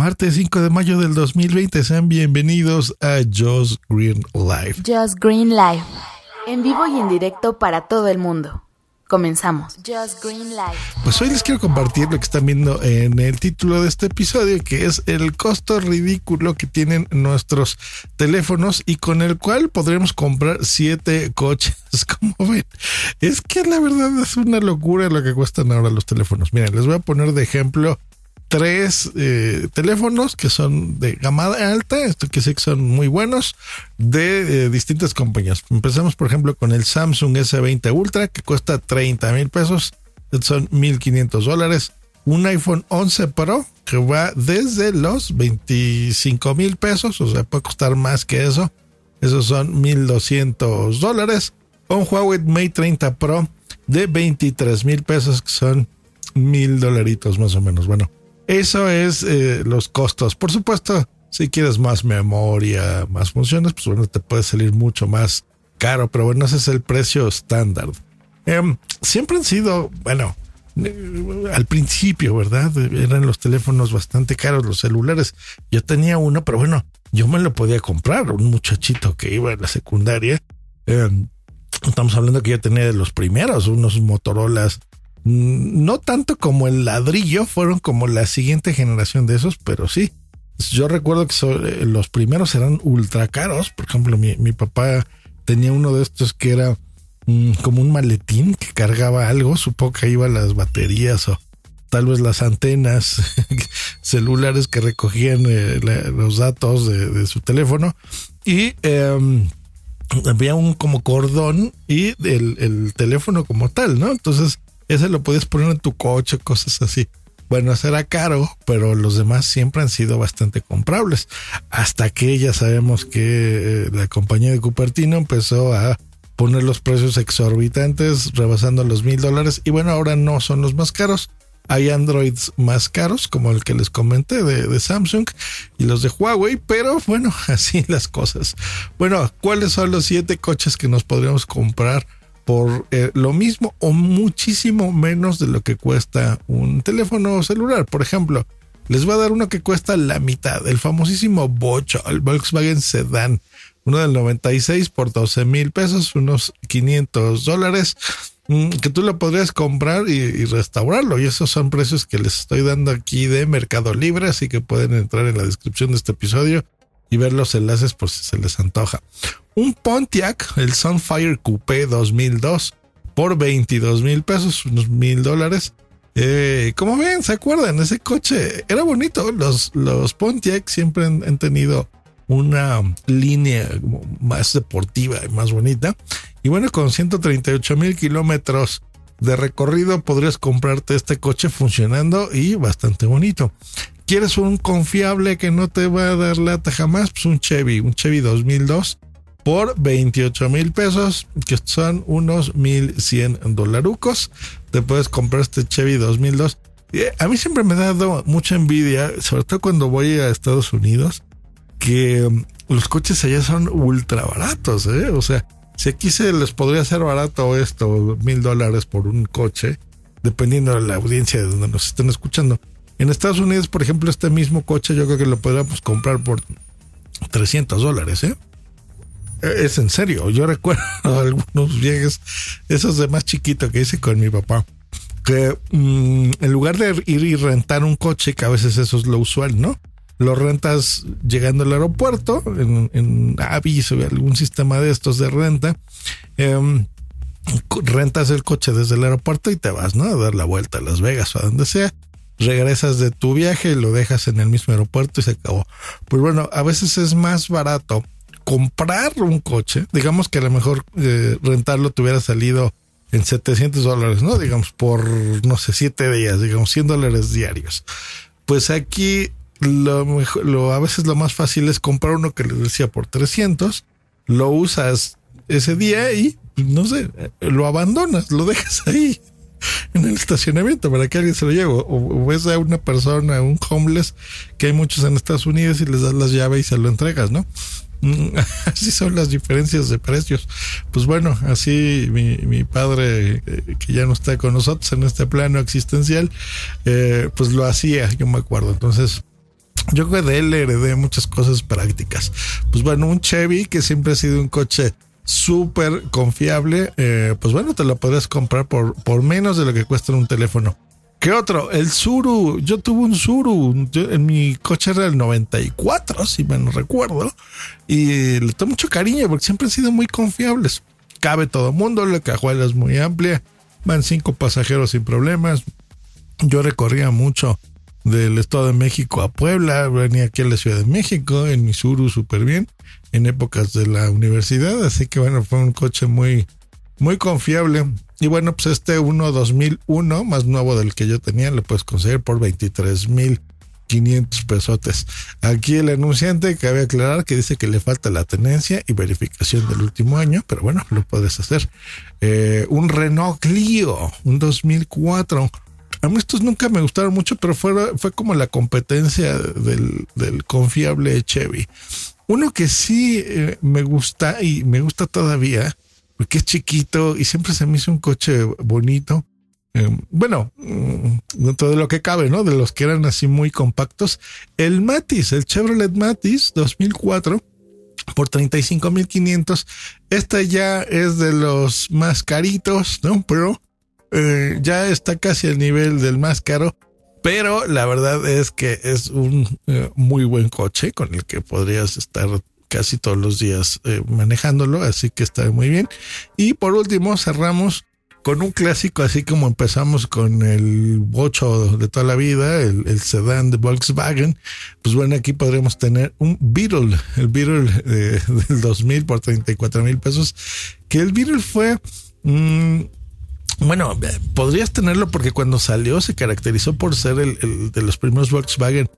martes 5 de mayo del 2020. Sean bienvenidos a Just Green Live. Just Green Live, en vivo y en directo para todo el mundo. Comenzamos. Just Green Live. Pues hoy les quiero compartir lo que están viendo en el título de este episodio, que es el costo ridículo que tienen nuestros teléfonos y con el cual podremos comprar siete coches. Como ven, es que la verdad es una locura lo que cuestan ahora los teléfonos. Miren, les voy a poner de ejemplo tres eh, teléfonos que son de gama alta, esto que sé que son muy buenos, de eh, distintas compañías. Empezamos, por ejemplo, con el Samsung S20 Ultra, que cuesta 30 mil pesos, son 1.500 dólares. Un iPhone 11 Pro, que va desde los 25 mil pesos, o sea, puede costar más que eso. Esos son 1.200 dólares. Un Huawei Mate 30 Pro de 23 mil pesos, que son mil dolaritos más o menos. Bueno, eso es eh, los costos. Por supuesto, si quieres más memoria, más funciones, pues bueno, te puede salir mucho más caro, pero bueno, ese es el precio estándar. Em, siempre han sido, bueno, eh, al principio, ¿verdad? Eran los teléfonos bastante caros, los celulares. Yo tenía uno, pero bueno, yo me lo podía comprar. Un muchachito que iba a la secundaria. Em, estamos hablando que yo tenía de los primeros, unos Motorolas no tanto como el ladrillo, fueron como la siguiente generación de esos, pero sí. Yo recuerdo que eh, los primeros eran ultra caros. Por ejemplo, mi, papá tenía uno de estos que era mm, como un maletín que cargaba algo. Supongo que iba las baterías o tal vez las antenas celulares que recogían eh, los datos de, su teléfono. Y em, había un como cordón y el, el teléfono como tal, ¿no? Entonces ese lo podías poner en tu coche, cosas así. Bueno, será caro, pero los demás siempre han sido bastante comprables. Hasta que ya sabemos que eh, la compañía de Cupertino empezó a poner los precios exorbitantes, rebasando los mil dólares. Y bueno, ahora no son los más caros. Hay Androids más caros, como el que les comenté de, de, Samsung y los de Huawei, pero bueno, así las cosas. Bueno, ¿cuáles son los siete coches que nos podríamos comprar por eh, lo mismo o muchísimo menos de lo que cuesta un teléfono celular. Por ejemplo, les voy a dar uno que cuesta la mitad, el famosísimo Bocho, el Volkswagen Sedan, uno del 96 por 12 mil pesos, unos 500 dólares, mm, que tú lo podrías comprar y, y, restaurarlo. Y esos son precios que les estoy dando aquí de Mercado Libre, así que pueden entrar en la descripción de este episodio y ver los enlaces por si se les antoja. Un Pontiac, el Sunfire Coupé 2002, por 22 mil pesos, unos mil dólares. Eh, como ven, ¿se acuerdan? Ese coche era bonito. Los, los Pontiac siempre han, tenido una línea más deportiva y más bonita. Y bueno, con 138 mil kilómetros de recorrido podrías comprarte este coche funcionando y bastante bonito. ¿Quieres un confiable que no te va a dar lata jamás? Pues un Chevy, un Chevy 2002 por 28 mil pesos, que son unos 1100 dolarucos. Te puedes comprar este Chevy 2002. Eh, a mí siempre me ha dado mucha envidia, sobre todo cuando voy a Estados Unidos, que um, los coches allá son ultra baratos, ¿eh? O sea, si aquí se les podría hacer barato esto, mil dólares por un coche, dependiendo de la audiencia de donde nos estén escuchando. En Estados Unidos, por ejemplo, este mismo coche yo creo que lo podríamos comprar por 300 dólares, ¿eh? ¿eh? Es en serio, yo recuerdo algunos viajes, esos de más chiquito que hice con mi papá, que mm, en lugar de ir y rentar un coche, que a veces eso es lo usual, ¿no? Lo rentas llegando al aeropuerto, en, en Avis o algún sistema de estos de renta. Em, rentas el coche desde el aeropuerto y te vas, ¿no? A dar la vuelta a Las Vegas o a donde sea regresas de tu viaje, lo dejas en el mismo aeropuerto y se acabó. Pues bueno, a veces es más barato comprar un coche, digamos que a lo mejor eh, rentarlo te hubiera salido en 700 dólares, ¿no? Digamos por, no sé, 7 días, digamos 100 dólares diarios. Pues aquí lo mejor, lo, a veces lo más fácil es comprar uno que les decía por 300, lo usas ese día y, no sé, lo abandonas, lo dejas ahí en el estacionamiento para que alguien se lo lleve. O, ves a una persona, un homeless, que hay muchos en Estados Unidos y les das las llaves y se lo entregas, ¿no? Mm, así son las diferencias de precios. Pues bueno, así mi, padre, eh, que ya no está con nosotros en este plano existencial, eh, pues lo hacía, yo me acuerdo. Entonces, yo creo de él heredé muchas cosas prácticas. Pues bueno, un Chevy que siempre ha sido un coche súper confiable, eh, pues bueno, te lo podrías comprar por, por menos de lo que cuesta un teléfono. ¿Qué otro? El Suru. Yo tuve un Suru. en mi coche era el 94, si me recuerdo. Y le tengo mucho cariño porque siempre han sido muy confiables. Cabe todo mundo, la cajuela es muy amplia. Van cinco pasajeros sin problemas. Yo recorría mucho del Estado de México a Puebla, venía aquí a la Ciudad de México, en mi Suru súper bien, en épocas de la universidad, así que bueno, fue un coche muy, muy confiable. Y bueno, pues este 1 2001, más nuevo del que yo tenía, lo puedes conseguir por 23 mil 500 pesotes. Aquí el anunciante cabe aclarar que dice que le falta la tenencia y verificación del último año, pero bueno, lo puedes hacer. Eh, un Renault Clio, un 2004. A mí estos nunca me gustaron mucho, pero fue, fue como la competencia del, del confiable Chevy. Uno que sí eh, me gusta y me gusta todavía porque es chiquito y siempre se me hizo un coche bonito. Eh, bueno, mm, dentro de lo que cabe, ¿no? De los que eran así muy compactos. El Matiz, el Chevrolet Matiz 2004 por 35.500. Este ya es de los más caritos, ¿no? Pero eh, ya está casi al nivel del más caro. Pero la verdad es que es un eh, muy buen coche con el que podrías estar casi todos los días eh, manejándolo, así que está muy bien. Y por último cerramos con un clásico, así como empezamos con el bocho de toda la vida, el, sedán de Volkswagen, pues bueno, aquí podremos tener un Beetle, el Beetle eh, del 2000 por 34 mil pesos, que el Beetle fue... Mm, bueno, podrías tenerlo porque cuando salió se caracterizó por ser el de los primeros Volkswagen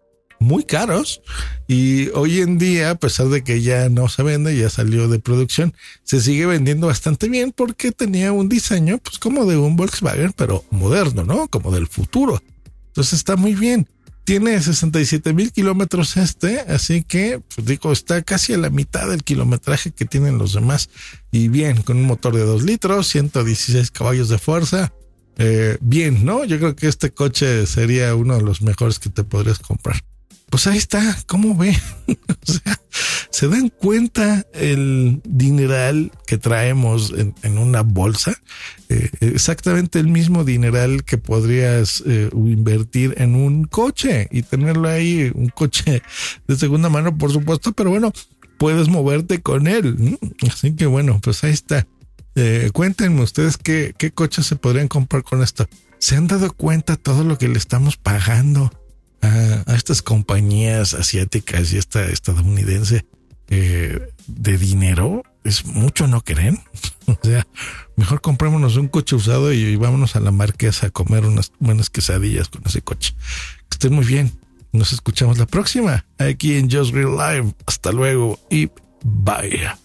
muy caros y hoy en día, a pesar de que ya no se vende, ya salió de producción, se sigue vendiendo bastante bien porque tenía un diseño pues como de un Volkswagen, pero moderno, ¿no? Como del futuro. Entonces está muy bien. Tiene 67 mil kilómetros este, así que, pues digo, está casi a la mitad del kilometraje que tienen los demás. Y bien, con un motor de 2 litros, 116 caballos de fuerza. Eh, bien, ¿no? Yo creo que este coche sería uno de los mejores que te podrías comprar. Pues ahí está, ¿cómo ve? o sea, se dan cuenta el dineral que traemos en, una bolsa, eh, exactamente el mismo dineral que podrías eh, invertir en un coche y tenerlo ahí, un coche de segunda mano, por supuesto, pero bueno, puedes moverte con él. Así que bueno, pues ahí está. Eh, cuéntenme ustedes qué, qué coches se podrían comprar con esto. ¿Se han dado cuenta todo lo que le estamos pagando? A, estas compañías asiáticas y esta estadounidense eh, de dinero, es mucho, ¿no creen? o sea, mejor comprémonos un coche usado y, vámonos a la marquesa a comer unas buenas quesadillas con ese coche. Que estén muy bien. Nos escuchamos la próxima aquí en Just Real Live. Hasta luego y bye.